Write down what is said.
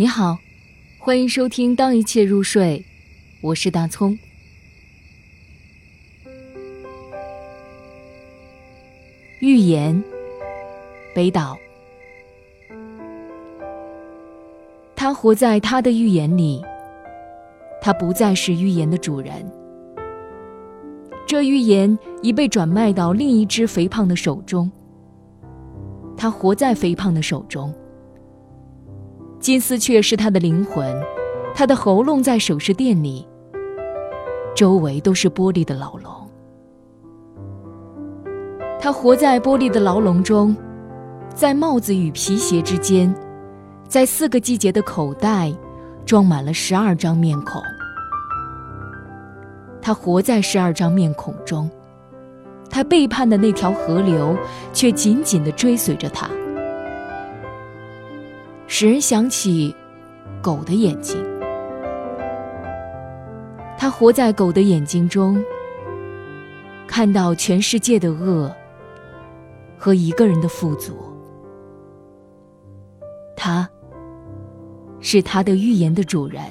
你好，欢迎收听《当一切入睡》，我是大葱。预言，北岛。他活在他的预言里，他不再是预言的主人。这预言已被转卖到另一只肥胖的手中。他活在肥胖的手中。金丝雀是他的灵魂，他的喉咙在首饰店里，周围都是玻璃的牢笼。他活在玻璃的牢笼中，在帽子与皮鞋之间，在四个季节的口袋，装满了十二张面孔。他活在十二张面孔中，他背叛的那条河流却紧紧地追随着他。使人想起狗的眼睛，他活在狗的眼睛中，看到全世界的恶和一个人的富足。他是他的预言的主人。